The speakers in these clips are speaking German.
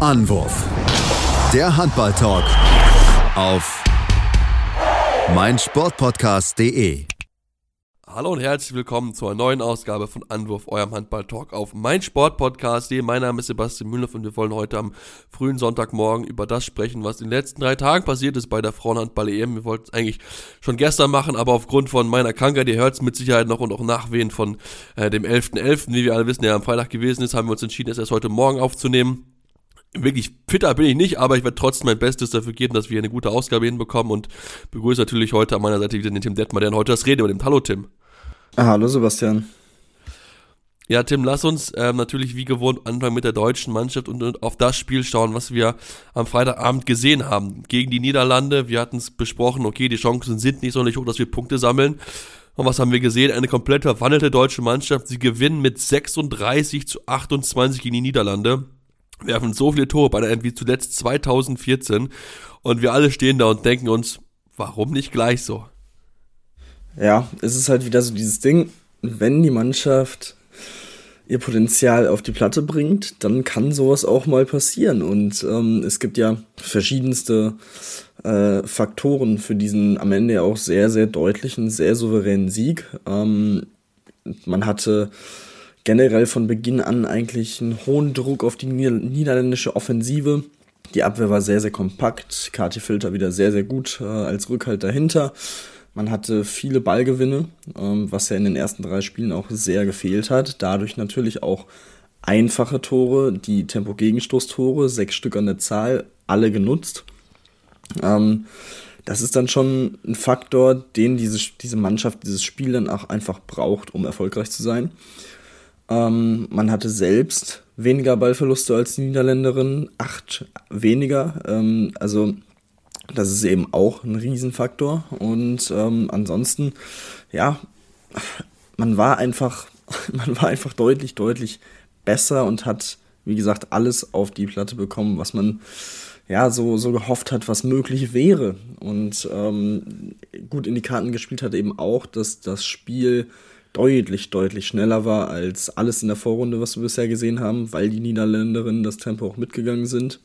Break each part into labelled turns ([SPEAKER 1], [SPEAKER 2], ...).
[SPEAKER 1] Anwurf. Der Handball-Talk auf meinsportpodcast.de.
[SPEAKER 2] Hallo und herzlich willkommen zur neuen Ausgabe von Anwurf, eurem Handball-Talk auf meinsportpodcast.de. Mein Name ist Sebastian Müller und wir wollen heute am frühen Sonntagmorgen über das sprechen, was in den letzten drei Tagen passiert ist bei der Frauenhandball-EM. Wir wollten es eigentlich schon gestern machen, aber aufgrund von meiner Krankheit, ihr hört es mit Sicherheit noch und auch Nachwehen von äh, dem 11.11., .11., wie wir alle wissen, der am Freitag gewesen ist, haben wir uns entschieden, es erst heute Morgen aufzunehmen wirklich fitter bin ich nicht, aber ich werde trotzdem mein Bestes dafür geben, dass wir eine gute Ausgabe hinbekommen und begrüße natürlich heute an meiner Seite wieder den Tim Detmer, der heute das Rede übernimmt. Hallo Tim.
[SPEAKER 3] Ah, hallo Sebastian.
[SPEAKER 2] Ja, Tim, lass uns ähm, natürlich wie gewohnt anfangen mit der deutschen Mannschaft und, und, auf das Spiel schauen, was wir am Freitagabend gesehen haben. Gegen die Niederlande, wir hatten es besprochen, okay, die Chancen sind nicht sonderlich hoch, dass wir Punkte sammeln. Und was haben wir gesehen? Eine komplett verwandelte deutsche Mannschaft. Sie gewinnen mit 36 zu 28 gegen die Niederlande werfen so viele Tore bei der wie zuletzt 2014 und wir alle stehen da und denken uns, warum nicht gleich so?
[SPEAKER 3] Ja, es ist halt wieder so dieses Ding, wenn die Mannschaft ihr Potenzial auf die Platte bringt, dann kann sowas auch mal passieren. Und ähm, es gibt ja verschiedenste äh, Faktoren für diesen am Ende auch sehr, sehr deutlichen, sehr souveränen Sieg. Ähm, man hatte generell von Beginn an eigentlich einen hohen Druck auf die niederländische Offensive. Die Abwehr war sehr, sehr kompakt. Kati Filter wieder sehr, sehr gut äh, als Rückhalt dahinter. Man hatte viele Ballgewinne, ähm, was ja in den ersten drei Spielen auch sehr gefehlt hat. Dadurch natürlich auch einfache Tore, die Tempo-Gegenstoßtore, sechs Stück an der Zahl, alle genutzt. Ähm, das ist dann schon ein Faktor, den diese, diese Mannschaft, dieses Spiel dann auch einfach braucht, um erfolgreich zu sein. Ähm, man hatte selbst weniger Ballverluste als die Niederländerin, acht weniger. Ähm, also das ist eben auch ein Riesenfaktor. Und ähm, ansonsten, ja, man war einfach, man war einfach deutlich, deutlich besser und hat, wie gesagt, alles auf die Platte bekommen, was man ja so, so gehofft hat, was möglich wäre. Und ähm, gut in die Karten gespielt hat eben auch, dass das Spiel deutlich, deutlich schneller war als alles in der Vorrunde, was wir bisher gesehen haben, weil die Niederländerinnen das Tempo auch mitgegangen sind.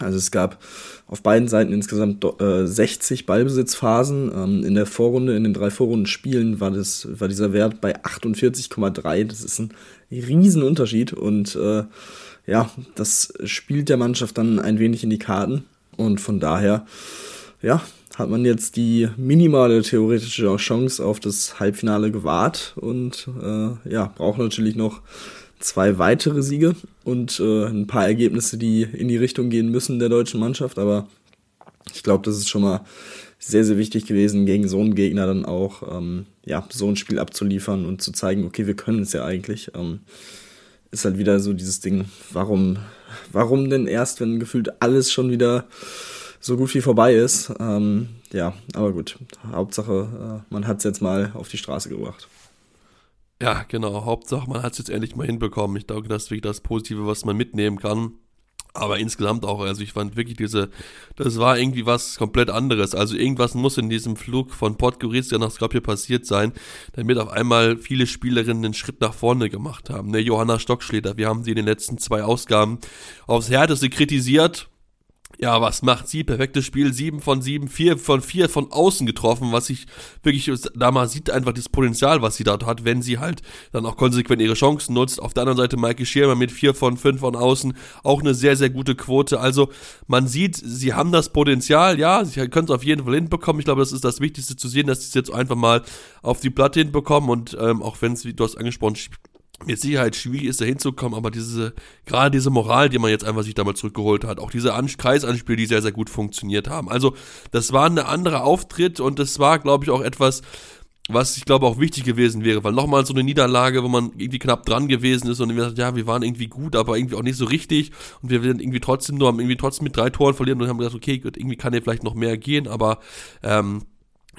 [SPEAKER 3] Also es gab auf beiden Seiten insgesamt äh, 60 Ballbesitzphasen. Ähm, in der Vorrunde, in den drei Vorrundenspielen war, das, war dieser Wert bei 48,3. Das ist ein Riesenunterschied und äh, ja, das spielt der Mannschaft dann ein wenig in die Karten und von daher, ja, hat man jetzt die minimale theoretische Chance auf das Halbfinale gewahrt und äh, ja, braucht natürlich noch zwei weitere Siege und äh, ein paar Ergebnisse, die in die Richtung gehen müssen der deutschen Mannschaft. Aber ich glaube, das ist schon mal sehr, sehr wichtig gewesen, gegen so einen Gegner dann auch ähm, ja, so ein Spiel abzuliefern und zu zeigen, okay, wir können es ja eigentlich. Ähm, ist halt wieder so dieses Ding, warum, warum denn erst, wenn gefühlt alles schon wieder so gut wie vorbei ist. Ähm, ja, aber gut. Hauptsache, äh, man hat es jetzt mal auf die Straße gebracht.
[SPEAKER 2] Ja, genau. Hauptsache, man hat es jetzt endlich mal hinbekommen. Ich glaube, das ist wirklich das Positive, was man mitnehmen kann. Aber insgesamt auch, also ich fand wirklich diese, das war irgendwie was komplett anderes. Also irgendwas muss in diesem Flug von Podgorica nach Skopje passiert sein, damit auf einmal viele Spielerinnen einen Schritt nach vorne gemacht haben. Ne, Johanna Stockschleder, wir haben sie in den letzten zwei Ausgaben aufs Härteste kritisiert ja, was macht sie? Perfektes Spiel, sieben von sieben, vier von vier von außen getroffen, was ich wirklich, da mal sieht einfach das Potenzial, was sie dort hat, wenn sie halt dann auch konsequent ihre Chancen nutzt. Auf der anderen Seite Maike Schirmer mit vier von fünf von außen, auch eine sehr, sehr gute Quote. Also man sieht, sie haben das Potenzial, ja, sie können es auf jeden Fall hinbekommen. Ich glaube, das ist das Wichtigste zu sehen, dass sie es jetzt einfach mal auf die Platte hinbekommen und ähm, auch wenn es, wie du hast angesprochen, mit Sicherheit schwierig ist, da hinzukommen, aber diese, gerade diese Moral, die man jetzt einfach sich damals zurückgeholt hat, auch diese An Kreisanspiele, die sehr, sehr gut funktioniert haben. Also, das war ein anderer Auftritt und das war, glaube ich, auch etwas, was ich glaube auch wichtig gewesen wäre, weil nochmal so eine Niederlage, wo man irgendwie knapp dran gewesen ist und wir gesagt, ja, wir waren irgendwie gut, aber irgendwie auch nicht so richtig und wir werden irgendwie trotzdem nur, haben irgendwie trotzdem mit drei Toren verlieren und haben gesagt, okay, irgendwie kann hier vielleicht noch mehr gehen, aber ähm,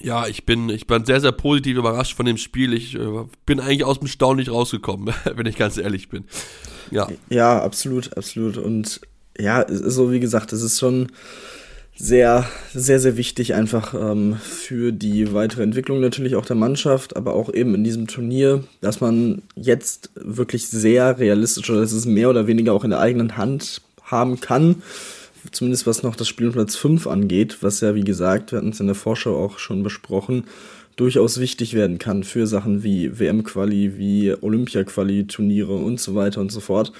[SPEAKER 2] ja, ich bin, ich bin sehr, sehr positiv überrascht von dem Spiel. Ich äh, bin eigentlich aus dem Staunen nicht rausgekommen, wenn ich ganz ehrlich bin.
[SPEAKER 3] Ja. Ja, absolut, absolut. Und ja, so wie gesagt, es ist schon sehr, sehr, sehr wichtig einfach ähm, für die weitere Entwicklung natürlich auch der Mannschaft, aber auch eben in diesem Turnier, dass man jetzt wirklich sehr realistisch oder dass es mehr oder weniger auch in der eigenen Hand haben kann. Zumindest was noch das Spiel um Platz 5 angeht, was ja, wie gesagt, wir hatten es in der Vorschau auch schon besprochen, durchaus wichtig werden kann für Sachen wie WM-Quali, wie Olympia-Quali-Turniere und so weiter und so fort.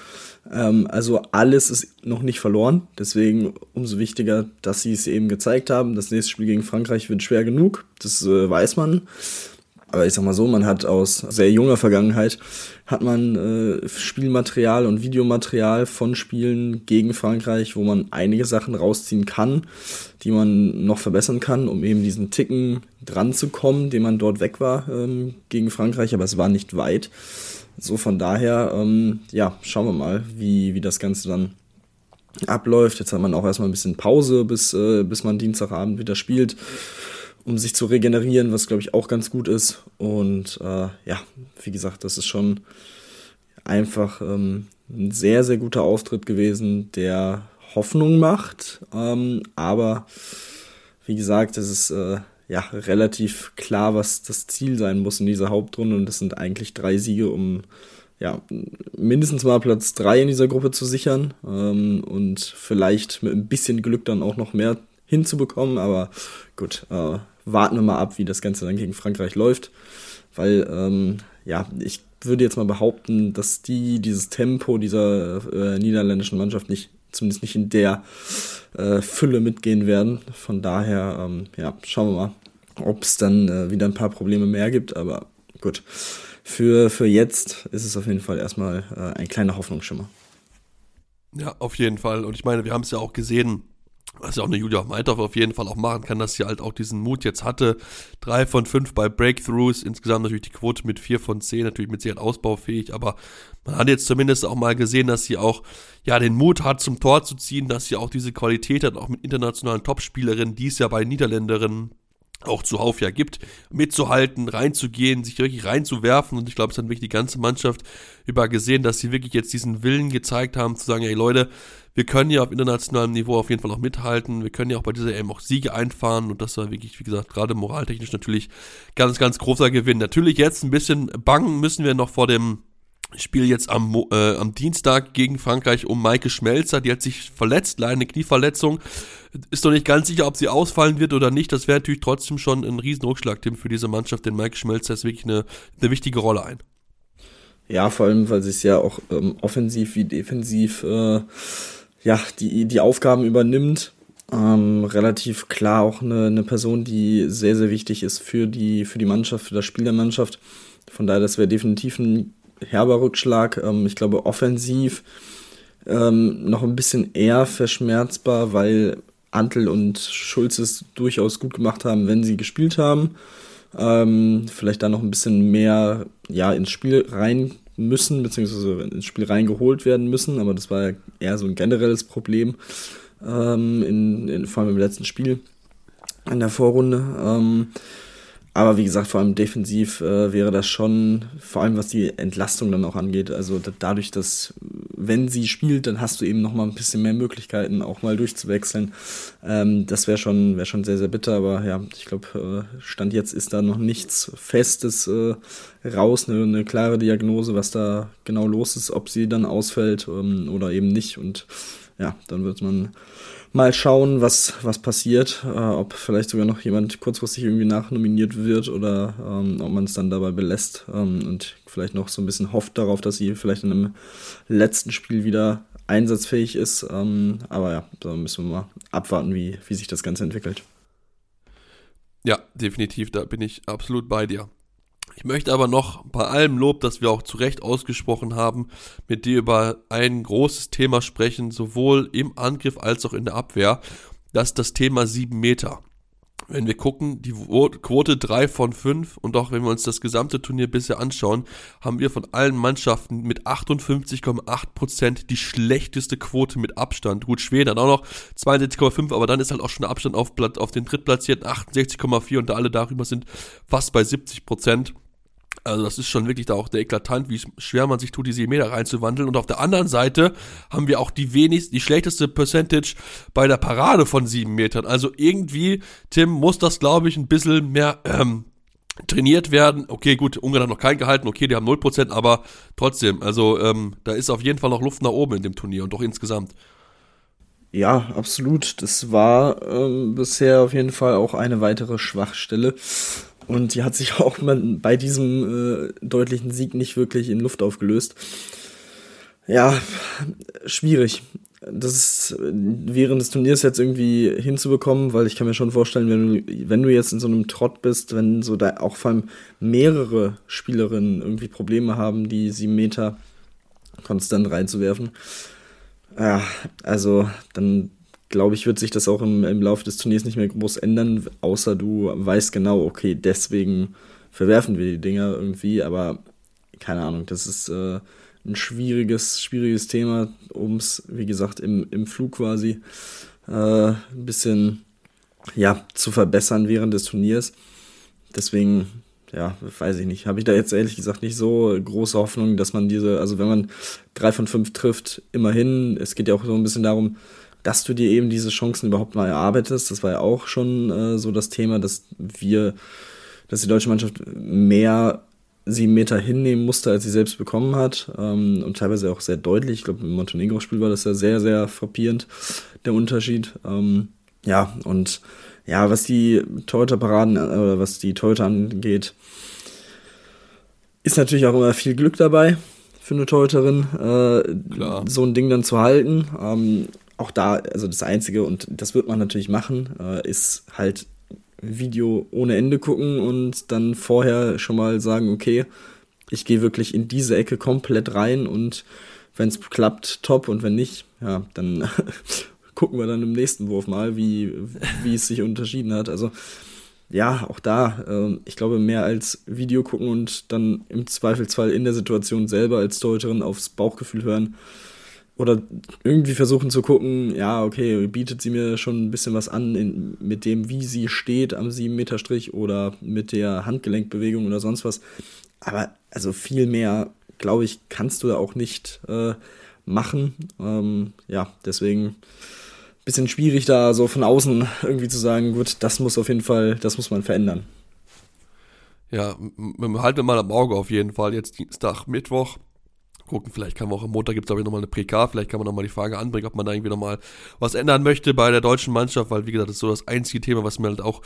[SPEAKER 3] Ähm, also alles ist noch nicht verloren. Deswegen umso wichtiger, dass sie es eben gezeigt haben. Das nächste Spiel gegen Frankreich wird schwer genug. Das äh, weiß man. Aber ich sag mal so, man hat aus sehr junger Vergangenheit hat man äh, Spielmaterial und Videomaterial von Spielen gegen Frankreich, wo man einige Sachen rausziehen kann, die man noch verbessern kann, um eben diesen Ticken dran zu kommen, den man dort weg war ähm, gegen Frankreich, aber es war nicht weit. So von daher, ähm, ja, schauen wir mal, wie, wie das Ganze dann abläuft. Jetzt hat man auch erstmal ein bisschen Pause, bis, äh, bis man Dienstagabend wieder spielt, um sich zu regenerieren, was glaube ich auch ganz gut ist. Und äh, ja, wie gesagt, das ist schon einfach ähm, ein sehr, sehr guter Auftritt gewesen, der Hoffnung macht. Ähm, aber wie gesagt, es ist äh, ja relativ klar, was das Ziel sein muss in dieser Hauptrunde. Und das sind eigentlich drei Siege, um ja, mindestens mal Platz 3 in dieser Gruppe zu sichern ähm, und vielleicht mit ein bisschen Glück dann auch noch mehr hinzubekommen. Aber gut, äh, warten wir mal ab, wie das Ganze dann gegen Frankreich läuft. Weil, ähm, ja, ich würde jetzt mal behaupten, dass die dieses Tempo dieser äh, niederländischen Mannschaft nicht, zumindest nicht in der äh, Fülle mitgehen werden. Von daher, ähm, ja, schauen wir mal, ob es dann äh, wieder ein paar Probleme mehr gibt. Aber gut, für, für jetzt ist es auf jeden Fall erstmal äh, ein kleiner Hoffnungsschimmer.
[SPEAKER 2] Ja, auf jeden Fall. Und ich meine, wir haben es ja auch gesehen, was ja auch eine Julia Meithoff auf jeden Fall auch machen kann, dass sie halt auch diesen Mut jetzt hatte. Drei von fünf bei Breakthroughs, insgesamt natürlich die Quote mit vier von zehn, natürlich mit Sicherheit ausbaufähig, aber man hat jetzt zumindest auch mal gesehen, dass sie auch ja den Mut hat, zum Tor zu ziehen, dass sie auch diese Qualität hat, auch mit internationalen Topspielerinnen, die es ja bei Niederländerinnen auch zuhauf ja gibt, mitzuhalten, reinzugehen, sich wirklich reinzuwerfen. Und ich glaube, es hat wirklich die ganze Mannschaft über gesehen, dass sie wirklich jetzt diesen Willen gezeigt haben, zu sagen, hey Leute, wir können ja auf internationalem Niveau auf jeden Fall auch mithalten. Wir können ja auch bei dieser EM auch Siege einfahren. Und das war wirklich, wie gesagt, gerade moraltechnisch natürlich ganz, ganz großer Gewinn. Natürlich jetzt ein bisschen bangen müssen wir noch vor dem Spiel jetzt am, äh, am Dienstag gegen Frankreich um Maike Schmelzer. Die hat sich verletzt, leider eine Knieverletzung. Ist noch nicht ganz sicher, ob sie ausfallen wird oder nicht. Das wäre natürlich trotzdem schon ein riesen Rückschlagtim für diese Mannschaft, denn Maike Schmelzer ist wirklich eine, eine wichtige Rolle ein.
[SPEAKER 3] Ja, vor allem, weil sie es ja auch ähm, offensiv wie defensiv äh, ja, die, die Aufgaben übernimmt. Ähm, relativ klar auch eine, eine Person, die sehr, sehr wichtig ist für die, für die Mannschaft, für das Spiel der Mannschaft. Von daher, das wäre definitiv ein herber Rückschlag. Ähm, ich glaube, offensiv ähm, noch ein bisschen eher verschmerzbar, weil Antel und Schulz es durchaus gut gemacht haben, wenn sie gespielt haben. Ähm, vielleicht da noch ein bisschen mehr ja, ins Spiel rein müssen, beziehungsweise ins Spiel reingeholt werden müssen, aber das war ja eher so ein generelles Problem, ähm, in, in, vor allem im letzten Spiel in der Vorrunde. Ähm, aber wie gesagt, vor allem defensiv äh, wäre das schon, vor allem was die Entlastung dann auch angeht, also da, dadurch, dass wenn sie spielt, dann hast du eben noch mal ein bisschen mehr Möglichkeiten, auch mal durchzuwechseln. Ähm, das wäre schon, wär schon sehr, sehr bitter, aber ja, ich glaube, äh, Stand jetzt ist da noch nichts Festes äh, raus, eine, eine, klare Diagnose, was da genau los ist, ob sie dann ausfällt ähm, oder eben nicht. Und ja, dann wird man mal schauen, was, was passiert, äh, ob vielleicht sogar noch jemand kurzfristig irgendwie nachnominiert wird oder ähm, ob man es dann dabei belässt ähm, und vielleicht noch so ein bisschen hofft darauf, dass sie vielleicht in einem letzten Spiel wieder einsatzfähig ist. Ähm, aber ja, da müssen wir mal abwarten, wie, wie sich das Ganze entwickelt.
[SPEAKER 2] Ja, definitiv, da bin ich absolut bei dir. Ich möchte aber noch bei allem Lob, das wir auch zu Recht ausgesprochen haben, mit dir über ein großes Thema sprechen, sowohl im Angriff als auch in der Abwehr. Das ist das Thema 7 Meter. Wenn wir gucken, die Quote 3 von 5 und auch wenn wir uns das gesamte Turnier bisher anschauen, haben wir von allen Mannschaften mit 58,8% die schlechteste Quote mit Abstand. Gut, Schweden hat auch noch 62,5, aber dann ist halt auch schon der Abstand auf, auf den drittplatzierten 68,4 und da alle darüber sind fast bei 70%. Also das ist schon wirklich da auch der eklatant, wie schwer man sich tut, diese Meter reinzuwandeln. Und auf der anderen Seite haben wir auch die wenigst, die schlechteste Percentage bei der Parade von sieben Metern. Also irgendwie, Tim, muss das, glaube ich, ein bisschen mehr ähm, trainiert werden. Okay, gut, Ungarn hat noch keinen gehalten, okay, die haben 0%, aber trotzdem, also ähm, da ist auf jeden Fall noch Luft nach oben in dem Turnier und doch insgesamt.
[SPEAKER 3] Ja, absolut. Das war ähm, bisher auf jeden Fall auch eine weitere Schwachstelle. Und die hat sich auch bei diesem äh, deutlichen Sieg nicht wirklich in Luft aufgelöst. Ja, schwierig. Das ist während des Turniers jetzt irgendwie hinzubekommen, weil ich kann mir schon vorstellen, wenn du, wenn du jetzt in so einem Trott bist, wenn so da auch vor allem mehrere Spielerinnen irgendwie Probleme haben, die sieben Meter konstant reinzuwerfen, ja, also dann glaube ich, wird sich das auch im, im Laufe des Turniers nicht mehr groß ändern, außer du weißt genau, okay, deswegen verwerfen wir die Dinger irgendwie, aber keine Ahnung, das ist äh, ein schwieriges, schwieriges Thema, um es, wie gesagt, im, im Flug quasi äh, ein bisschen ja, zu verbessern während des Turniers. Deswegen ja, weiß ich nicht. Habe ich da jetzt ehrlich gesagt nicht so große Hoffnung, dass man diese, also wenn man drei von fünf trifft, immerhin, es geht ja auch so ein bisschen darum, dass du dir eben diese Chancen überhaupt mal erarbeitest. Das war ja auch schon äh, so das Thema, dass wir, dass die deutsche Mannschaft mehr sieben Meter hinnehmen musste, als sie selbst bekommen hat. Ähm, und teilweise auch sehr deutlich. Ich glaube, im Montenegro-Spiel war das ja sehr, sehr frappierend, der Unterschied. Ähm, ja, und ja, was die Torhüter-Paraden äh, oder was die Torhüter angeht, ist natürlich auch immer viel Glück dabei für eine Torhüterin, äh, so ein Ding dann zu halten. Ähm, auch da, also das Einzige, und das wird man natürlich machen, äh, ist halt Video ohne Ende gucken und dann vorher schon mal sagen, okay, ich gehe wirklich in diese Ecke komplett rein und wenn es klappt, top und wenn nicht, ja, dann gucken wir dann im nächsten Wurf mal, wie, wie es sich unterschieden hat. Also ja, auch da, äh, ich glaube, mehr als Video gucken und dann im Zweifelsfall in der Situation selber als Torhüterin aufs Bauchgefühl hören oder irgendwie versuchen zu gucken, ja, okay, bietet sie mir schon ein bisschen was an in, mit dem, wie sie steht am 7-Meter-Strich oder mit der Handgelenkbewegung oder sonst was. Aber also viel mehr, glaube ich, kannst du da auch nicht äh, machen. Ähm, ja, deswegen bisschen schwierig, da so von außen irgendwie zu sagen, gut, das muss auf jeden Fall, das muss man verändern.
[SPEAKER 2] Ja, halten wir mal am Auge auf jeden Fall. Jetzt Dienstag, Mittwoch gucken. Vielleicht kann man auch am Montag gibt es, ich, nochmal eine Prika. Vielleicht kann man nochmal die Frage anbringen, ob man da irgendwie nochmal was ändern möchte bei der deutschen Mannschaft, weil, wie gesagt, das ist so das einzige Thema, was mir halt auch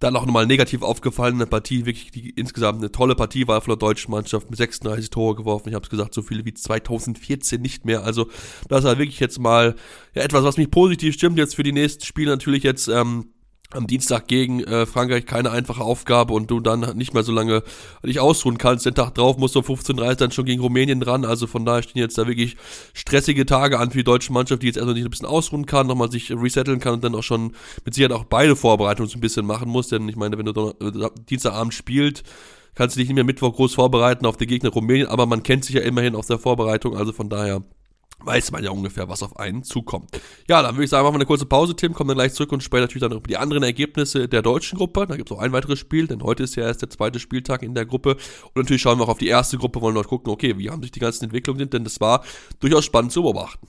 [SPEAKER 2] dann auch nochmal negativ aufgefallen in der Partie. Wirklich die, insgesamt eine tolle Partie war von der deutschen Mannschaft mit 36 Tore geworfen. Ich habe es gesagt, so viele wie 2014 nicht mehr. Also, das war wirklich jetzt mal ja, etwas, was mich positiv stimmt. Jetzt für die nächsten Spiele natürlich jetzt. Ähm, am Dienstag gegen äh, Frankreich keine einfache Aufgabe und du dann nicht mehr so lange dich ausruhen kannst. Den Tag drauf musst du um 15.30 dann schon gegen Rumänien dran. Also von daher stehen jetzt da wirklich stressige Tage an für die deutsche Mannschaft, die jetzt erstmal nicht ein bisschen ausruhen kann, nochmal sich resetteln kann und dann auch schon mit Sicherheit auch beide Vorbereitungen so ein bisschen machen muss. Denn ich meine, wenn du äh, Dienstagabend spielst, kannst du dich nicht mehr Mittwoch groß vorbereiten auf den Gegner Rumänien, aber man kennt sich ja immerhin aus der Vorbereitung. Also von daher weiß man ja ungefähr, was auf einen zukommt. Ja, dann würde ich sagen, machen wir eine kurze Pause. Tim kommt dann gleich zurück und spricht natürlich dann über die anderen Ergebnisse der deutschen Gruppe. Da gibt es auch ein weiteres Spiel, denn heute ist ja erst der zweite Spieltag in der Gruppe. Und natürlich schauen wir auch auf die erste Gruppe, wollen dort gucken, okay, wie haben sich die ganzen Entwicklungen, denn das war durchaus spannend zu beobachten.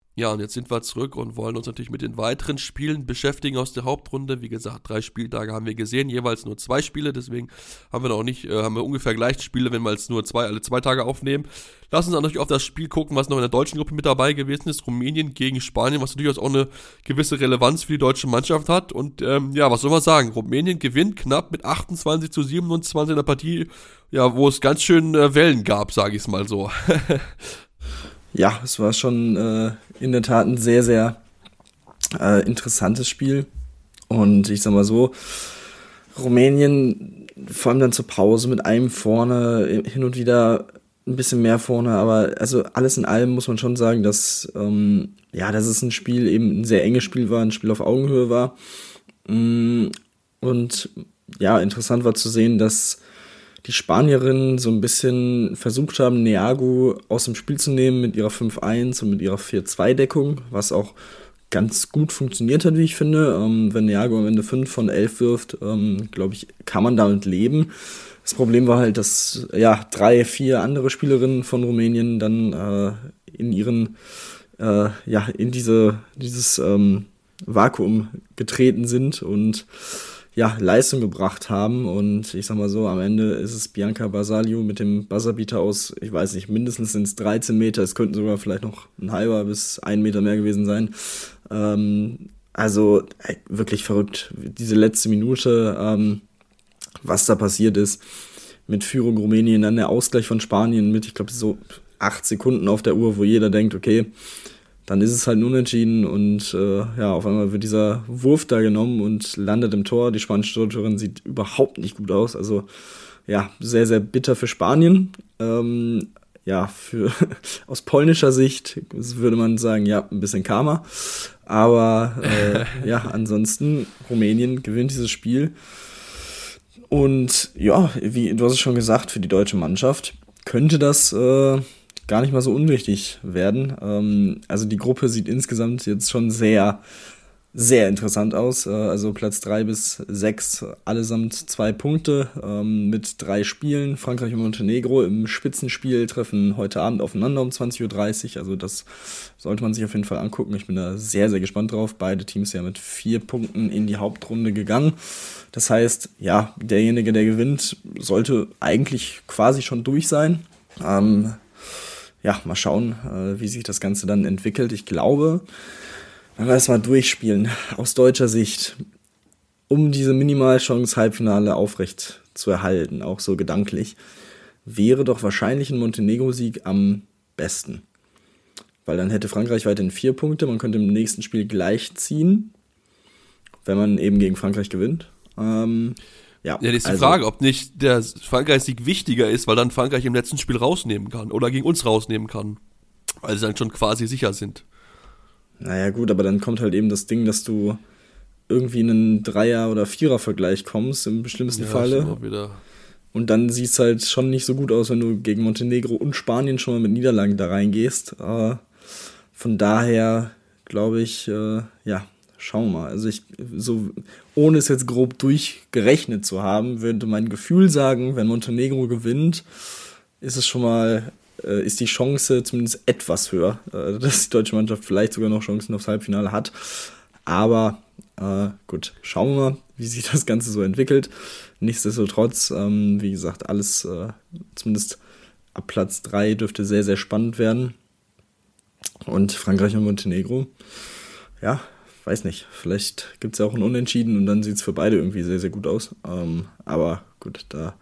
[SPEAKER 2] Ja, und jetzt sind wir zurück und wollen uns natürlich mit den weiteren Spielen beschäftigen aus der Hauptrunde. Wie gesagt, drei Spieltage haben wir gesehen, jeweils nur zwei Spiele, deswegen haben wir noch nicht, äh, haben wir ungefähr gleich Spiele, wenn wir jetzt nur zwei, alle zwei Tage aufnehmen. Lass uns natürlich auf das Spiel gucken, was noch in der deutschen Gruppe mit dabei gewesen ist. Rumänien gegen Spanien, was natürlich auch eine gewisse Relevanz für die deutsche Mannschaft hat. Und ähm, ja, was soll man sagen? Rumänien gewinnt knapp mit 28 zu 27 in der Partie, ja, wo es ganz schön äh, Wellen gab, sage ich es mal so.
[SPEAKER 3] ja, es war schon äh, in der Tat ein sehr, sehr äh, interessantes Spiel. Und ich sag mal so, Rumänien vor allem dann zur Pause mit einem vorne, hin und wieder ein bisschen mehr vorne, aber also alles in allem muss man schon sagen, dass ähm, ja, dass es ein Spiel eben ein sehr enges Spiel war, ein Spiel auf Augenhöhe war. Mm, und ja, interessant war zu sehen, dass die Spanierinnen so ein bisschen versucht haben, Neago aus dem Spiel zu nehmen mit ihrer 5-1 und mit ihrer 4-2-Deckung, was auch ganz gut funktioniert hat, wie ich finde. Ähm, wenn Neago am Ende 5 von 11 wirft, ähm, glaube ich, kann man damit leben. Das Problem war halt, dass ja drei, vier andere Spielerinnen von Rumänien dann äh, in ihren äh, ja in diese dieses ähm, Vakuum getreten sind und ja, Leistung gebracht haben. Und ich sag mal so, am Ende ist es Bianca Basalio mit dem Buzzerbeater aus, ich weiß nicht, mindestens sind es 13 Meter, es könnten sogar vielleicht noch ein halber bis ein Meter mehr gewesen sein. Ähm, also ey, wirklich verrückt. Diese letzte Minute, ähm, was da passiert ist mit Führung Rumänien, dann der Ausgleich von Spanien mit, ich glaube, so acht Sekunden auf der Uhr, wo jeder denkt, okay, dann ist es halt unentschieden und äh, ja, auf einmal wird dieser Wurf da genommen und landet im Tor. Die spanische Torhüterin sieht überhaupt nicht gut aus. Also ja, sehr, sehr bitter für Spanien. Ähm, ja, für, aus polnischer Sicht würde man sagen, ja, ein bisschen Karma. Aber äh, ja, ansonsten, Rumänien gewinnt dieses Spiel. Und ja, wie du hast es schon gesagt, für die deutsche Mannschaft könnte das äh, gar nicht mal so unwichtig werden. Ähm, also die Gruppe sieht insgesamt jetzt schon sehr, sehr interessant aus. Äh, also Platz 3 bis 6 allesamt zwei Punkte ähm, mit drei Spielen. Frankreich und Montenegro im Spitzenspiel treffen heute Abend aufeinander um 20.30 Uhr. Also das sollte man sich auf jeden Fall angucken. Ich bin da sehr, sehr gespannt drauf. Beide Teams ja mit vier Punkten in die Hauptrunde gegangen. Das heißt, ja, derjenige, der gewinnt, sollte eigentlich quasi schon durch sein. Ähm, ja, mal schauen, äh, wie sich das Ganze dann entwickelt. Ich glaube, wenn wir das mal durchspielen, aus deutscher Sicht, um diese Minimalchance Halbfinale aufrecht zu erhalten, auch so gedanklich, wäre doch wahrscheinlich ein Montenegro-Sieg am besten. Weil dann hätte Frankreich weiterhin vier Punkte, man könnte im nächsten Spiel gleich ziehen, wenn man eben gegen Frankreich gewinnt. Ähm,
[SPEAKER 2] ja, ja, das ist die also, Frage, ob nicht der Frankreich-Sieg wichtiger ist, weil dann Frankreich im letzten Spiel rausnehmen kann oder gegen uns rausnehmen kann. Weil sie dann schon quasi sicher sind.
[SPEAKER 3] Naja, gut, aber dann kommt halt eben das Ding, dass du irgendwie in einen Dreier- oder Vierer-Vergleich kommst, im schlimmsten ja, Falle. Und dann sieht es halt schon nicht so gut aus, wenn du gegen Montenegro und Spanien schon mal mit Niederlagen da reingehst. Aber von daher glaube ich, äh, ja, schauen wir mal. Also ich, so, ohne es jetzt grob durchgerechnet zu haben, würde mein Gefühl sagen, wenn Montenegro gewinnt, ist es schon mal, äh, ist die Chance zumindest etwas höher, äh, dass die deutsche Mannschaft vielleicht sogar noch Chancen aufs Halbfinale hat. Aber äh, gut, schauen wir mal, wie sich das Ganze so entwickelt. Nichtsdestotrotz, ähm, wie gesagt, alles äh, zumindest ab Platz 3 dürfte sehr, sehr spannend werden. Und Frankreich und Montenegro, ja, weiß nicht, vielleicht gibt es ja auch ein Unentschieden und dann sieht es für beide irgendwie sehr, sehr gut aus. Ähm, aber gut, da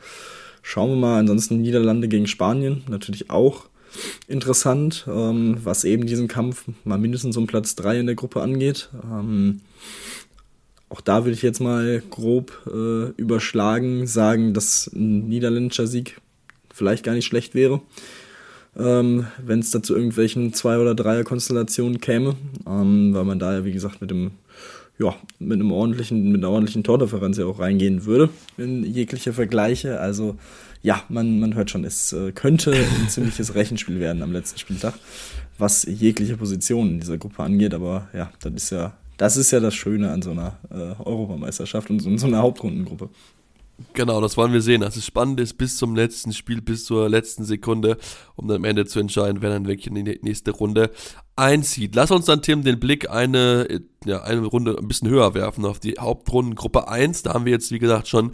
[SPEAKER 3] schauen wir mal. Ansonsten Niederlande gegen Spanien natürlich auch interessant, ähm, was eben diesen Kampf mal mindestens um Platz 3 in der Gruppe angeht. Ähm, auch da würde ich jetzt mal grob äh, überschlagen, sagen, dass ein niederländischer Sieg vielleicht gar nicht schlecht wäre ähm, wenn es dazu irgendwelchen Zwei- oder Dreier-Konstellationen käme, ähm, weil man da ja, wie gesagt, mit dem ja, mit einem ordentlichen, mit einer ordentlichen Tordifferenz ja auch reingehen würde in jegliche Vergleiche. Also ja, man, man hört schon, es äh, könnte ein ziemliches Rechenspiel werden am letzten Spieltag, was jegliche Position in dieser Gruppe angeht. Aber ja, das ist ja, das ist ja das Schöne an so einer äh, Europameisterschaft und so, so einer Hauptrundengruppe.
[SPEAKER 2] Genau, das wollen wir sehen. Dass es spannend ist bis zum letzten Spiel, bis zur letzten Sekunde, um dann am Ende zu entscheiden, wer dann wirklich in die nächste Runde einzieht. Lass uns dann, Tim, den Blick eine, ja, eine Runde ein bisschen höher werfen auf die Hauptrundengruppe 1. Da haben wir jetzt, wie gesagt, schon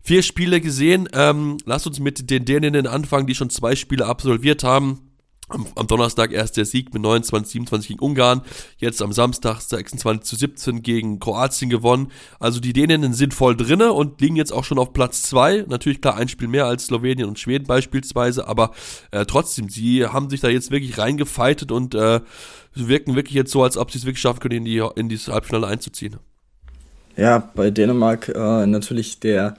[SPEAKER 2] vier Spiele gesehen. Ähm, lass uns mit den Däninnen anfangen, die schon zwei Spiele absolviert haben. Am, am, Donnerstag erst der Sieg mit 29, 27 gegen Ungarn. Jetzt am Samstag 26 zu 17 gegen Kroatien gewonnen. Also die Däninnen sind voll drinne und liegen jetzt auch schon auf Platz 2. Natürlich klar ein Spiel mehr als Slowenien und Schweden beispielsweise, aber äh, trotzdem, sie haben sich da jetzt wirklich reingefeitet und äh, wirken wirklich jetzt so, als ob sie es wirklich schaffen können, in die in dieses Halbfinale einzuziehen.
[SPEAKER 3] Ja, bei Dänemark äh, natürlich der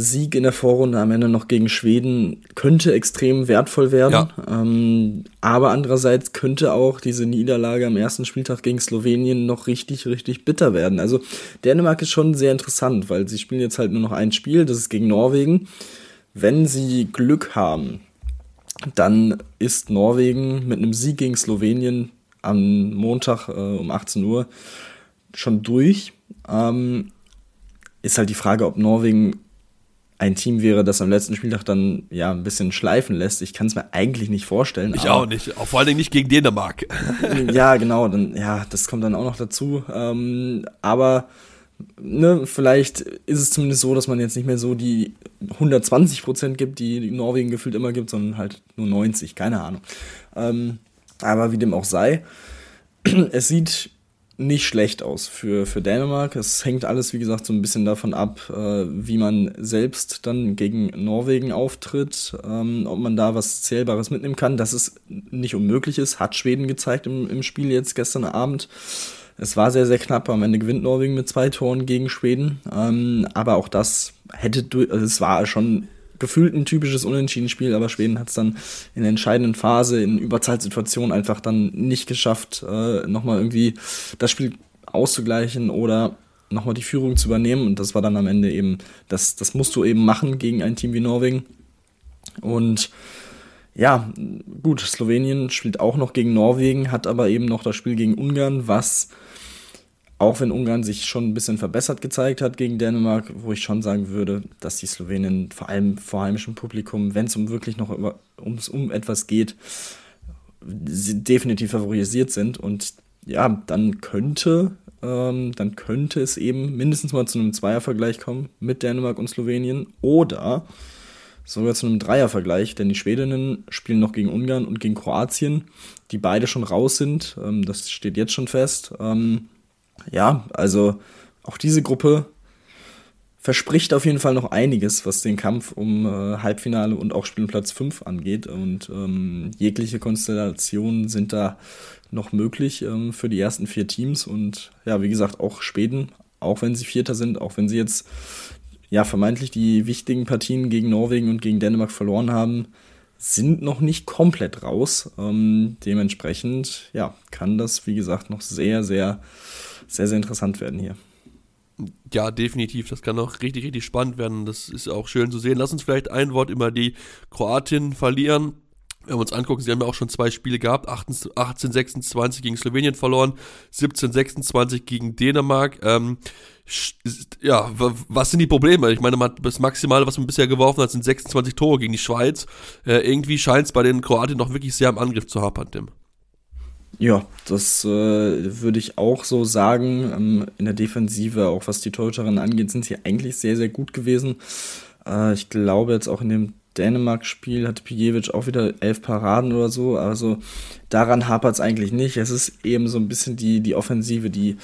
[SPEAKER 3] Sieg in der Vorrunde am Ende noch gegen Schweden könnte extrem wertvoll werden. Ja. Ähm, aber andererseits könnte auch diese Niederlage am ersten Spieltag gegen Slowenien noch richtig, richtig bitter werden. Also Dänemark ist schon sehr interessant, weil sie spielen jetzt halt nur noch ein Spiel, das ist gegen Norwegen. Wenn sie Glück haben, dann ist Norwegen mit einem Sieg gegen Slowenien am Montag äh, um 18 Uhr schon durch. Ähm, ist halt die Frage, ob Norwegen ein Team wäre, das am letzten Spieltag dann ja ein bisschen schleifen lässt. Ich kann es mir eigentlich nicht vorstellen.
[SPEAKER 2] Ich auch nicht, auch vor allen Dingen nicht gegen Dänemark.
[SPEAKER 3] ja, genau, dann ja, das kommt dann auch noch dazu. Ähm, aber ne, vielleicht ist es zumindest so, dass man jetzt nicht mehr so die 120 Prozent gibt, die Norwegen gefühlt immer gibt, sondern halt nur 90, keine Ahnung. Ähm, aber wie dem auch sei, es sieht nicht schlecht aus für, für Dänemark. Es hängt alles, wie gesagt, so ein bisschen davon ab, äh, wie man selbst dann gegen Norwegen auftritt, ähm, ob man da was Zählbares mitnehmen kann. Dass es nicht unmöglich ist, hat Schweden gezeigt im, im Spiel jetzt gestern Abend. Es war sehr, sehr knapp. Am Ende gewinnt Norwegen mit zwei Toren gegen Schweden. Ähm, aber auch das hätte, also es war schon gefühlt ein typisches Unentschieden-Spiel, aber Schweden hat es dann in der entscheidenden Phase, in Überzahlsituationen einfach dann nicht geschafft, äh, nochmal irgendwie das Spiel auszugleichen oder nochmal die Führung zu übernehmen. Und das war dann am Ende eben, das, das musst du eben machen gegen ein Team wie Norwegen. Und ja, gut, Slowenien spielt auch noch gegen Norwegen, hat aber eben noch das Spiel gegen Ungarn, was auch wenn Ungarn sich schon ein bisschen verbessert gezeigt hat gegen Dänemark, wo ich schon sagen würde, dass die Slowenen vor allem vor heimischem Publikum, wenn es um wirklich noch ums, um etwas geht, definitiv favorisiert sind. Und ja, dann könnte, ähm, dann könnte es eben mindestens mal zu einem Zweiervergleich kommen mit Dänemark und Slowenien oder sogar zu einem Dreiervergleich, denn die Schwedinnen spielen noch gegen Ungarn und gegen Kroatien, die beide schon raus sind. Ähm, das steht jetzt schon fest. Ähm, ja, also auch diese Gruppe verspricht auf jeden Fall noch einiges, was den Kampf um äh, Halbfinale und auch Spielplatz 5 angeht. Und ähm, jegliche Konstellationen sind da noch möglich ähm, für die ersten vier Teams. Und ja, wie gesagt, auch Schweden, auch wenn sie Vierter sind, auch wenn sie jetzt ja vermeintlich die wichtigen Partien gegen Norwegen und gegen Dänemark verloren haben, sind noch nicht komplett raus. Ähm, dementsprechend, ja, kann das, wie gesagt, noch sehr, sehr sehr, sehr interessant werden hier.
[SPEAKER 2] Ja, definitiv. Das kann auch richtig, richtig spannend werden. Das ist auch schön zu sehen. Lass uns vielleicht ein Wort über die Kroatin verlieren. Wenn wir uns angucken, sie haben ja auch schon zwei Spiele gehabt. 18-26 gegen Slowenien verloren, 17-26 gegen Dänemark. Ähm, ja, was sind die Probleme? Ich meine, das Maximale, was man bisher geworfen hat, sind 26 Tore gegen die Schweiz. Äh, irgendwie scheint es bei den Kroaten noch wirklich sehr am Angriff zu hapern, Tim.
[SPEAKER 3] Ja, das äh, würde ich auch so sagen. Ähm, in der Defensive, auch was die Torhüterinnen angeht, sind sie eigentlich sehr, sehr gut gewesen. Äh, ich glaube jetzt auch in dem Dänemark-Spiel hatte Pijevic auch wieder elf Paraden oder so. Also daran hapert es eigentlich nicht. Es ist eben so ein bisschen die, die Offensive, die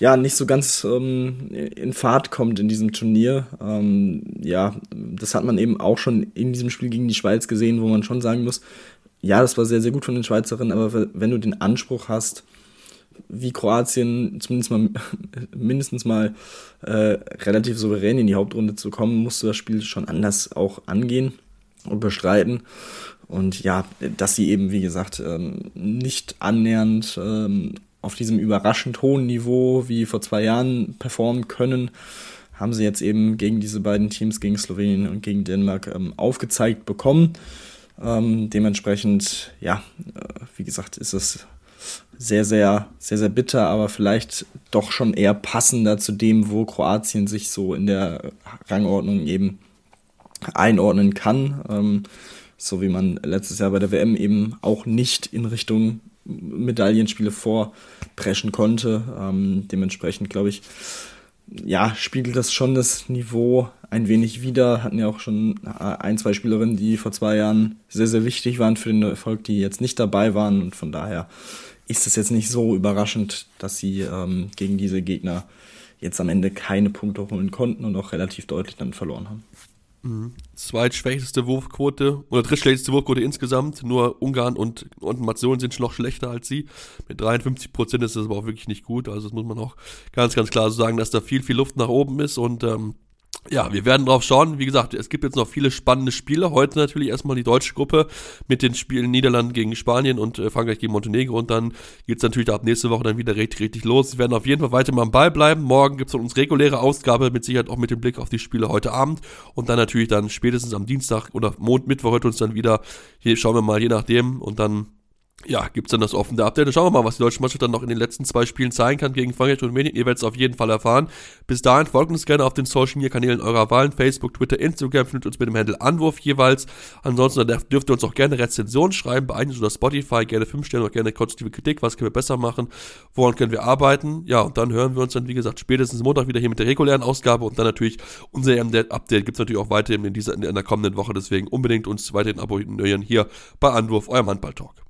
[SPEAKER 3] ja nicht so ganz ähm, in Fahrt kommt in diesem Turnier. Ähm, ja, das hat man eben auch schon in diesem Spiel gegen die Schweiz gesehen, wo man schon sagen muss, ja, das war sehr, sehr gut von den Schweizerinnen, aber wenn du den Anspruch hast, wie Kroatien zumindest mal mindestens mal äh, relativ souverän in die Hauptrunde zu kommen, musst du das Spiel schon anders auch angehen und bestreiten. Und ja, dass sie eben, wie gesagt, ähm, nicht annähernd ähm, auf diesem überraschend hohen Niveau wie vor zwei Jahren performen können, haben sie jetzt eben gegen diese beiden Teams, gegen Slowenien und gegen Dänemark, ähm, aufgezeigt bekommen. Ähm, dementsprechend, ja, äh, wie gesagt, ist es sehr, sehr, sehr, sehr bitter, aber vielleicht doch schon eher passender zu dem, wo Kroatien sich so in der Rangordnung eben einordnen kann. Ähm, so wie man letztes Jahr bei der WM eben auch nicht in Richtung Medaillenspiele vorpreschen konnte. Ähm, dementsprechend glaube ich, ja, spiegelt das schon das Niveau ein wenig wider. Hatten ja auch schon äh, ein, zwei Spielerinnen, die vor zwei Jahren sehr, sehr wichtig waren für den Erfolg, die jetzt nicht dabei waren. Und von daher ist es jetzt nicht so überraschend, dass sie ähm, gegen diese Gegner jetzt am Ende keine Punkte holen konnten und auch relativ deutlich dann verloren haben.
[SPEAKER 2] Mhm. Zweitschwächste Wurfquote oder drittschlechteste Wurfquote insgesamt. Nur Ungarn und, und Mazedonien sind schon noch schlechter als sie. Mit 53 Prozent ist das aber auch wirklich nicht gut. Also das muss man auch ganz, ganz klar so sagen, dass da viel, viel Luft nach oben ist und ähm, ja, wir werden drauf schauen. Wie gesagt, es gibt jetzt noch viele spannende Spiele. Heute natürlich erstmal die deutsche Gruppe mit den Spielen Niederlande gegen Spanien und äh, Frankreich gegen Montenegro. Und dann geht's natürlich ab nächste Woche dann wieder richtig, richtig los. Wir werden auf jeden Fall weiter mal am Ball bleiben. Morgen gibt's dann unsere reguläre Ausgabe, mit Sicherheit auch mit dem Blick auf die Spiele heute Abend. Und dann natürlich dann spätestens am Dienstag oder Mond, Mittwoch heute uns dann wieder. Hier schauen wir mal, je nachdem. Und dann ja, gibt's dann das offene Update. Dann schauen wir mal, was die deutsche Mannschaft dann noch in den letzten zwei Spielen zeigen kann gegen Frankreich und Rumänien. Ihr werdet es auf jeden Fall erfahren. Bis dahin folgt uns gerne auf den Social Media Kanälen eurer Wahlen. Facebook, Twitter, Instagram findet uns mit dem Handle Anwurf jeweils. Ansonsten dürft ihr uns auch gerne Rezensionen schreiben bei iTunes oder Spotify. Gerne 5 Sterne oder gerne konstruktive Kritik. Was können wir besser machen? Woran können wir arbeiten? Ja, und dann hören wir uns dann, wie gesagt, spätestens Montag wieder hier mit der regulären Ausgabe und dann natürlich unser Update gibt's natürlich auch weiterhin in dieser, in der kommenden Woche. Deswegen unbedingt uns weiterhin abonnieren hier bei Anwurf, eurem Handball-Talk.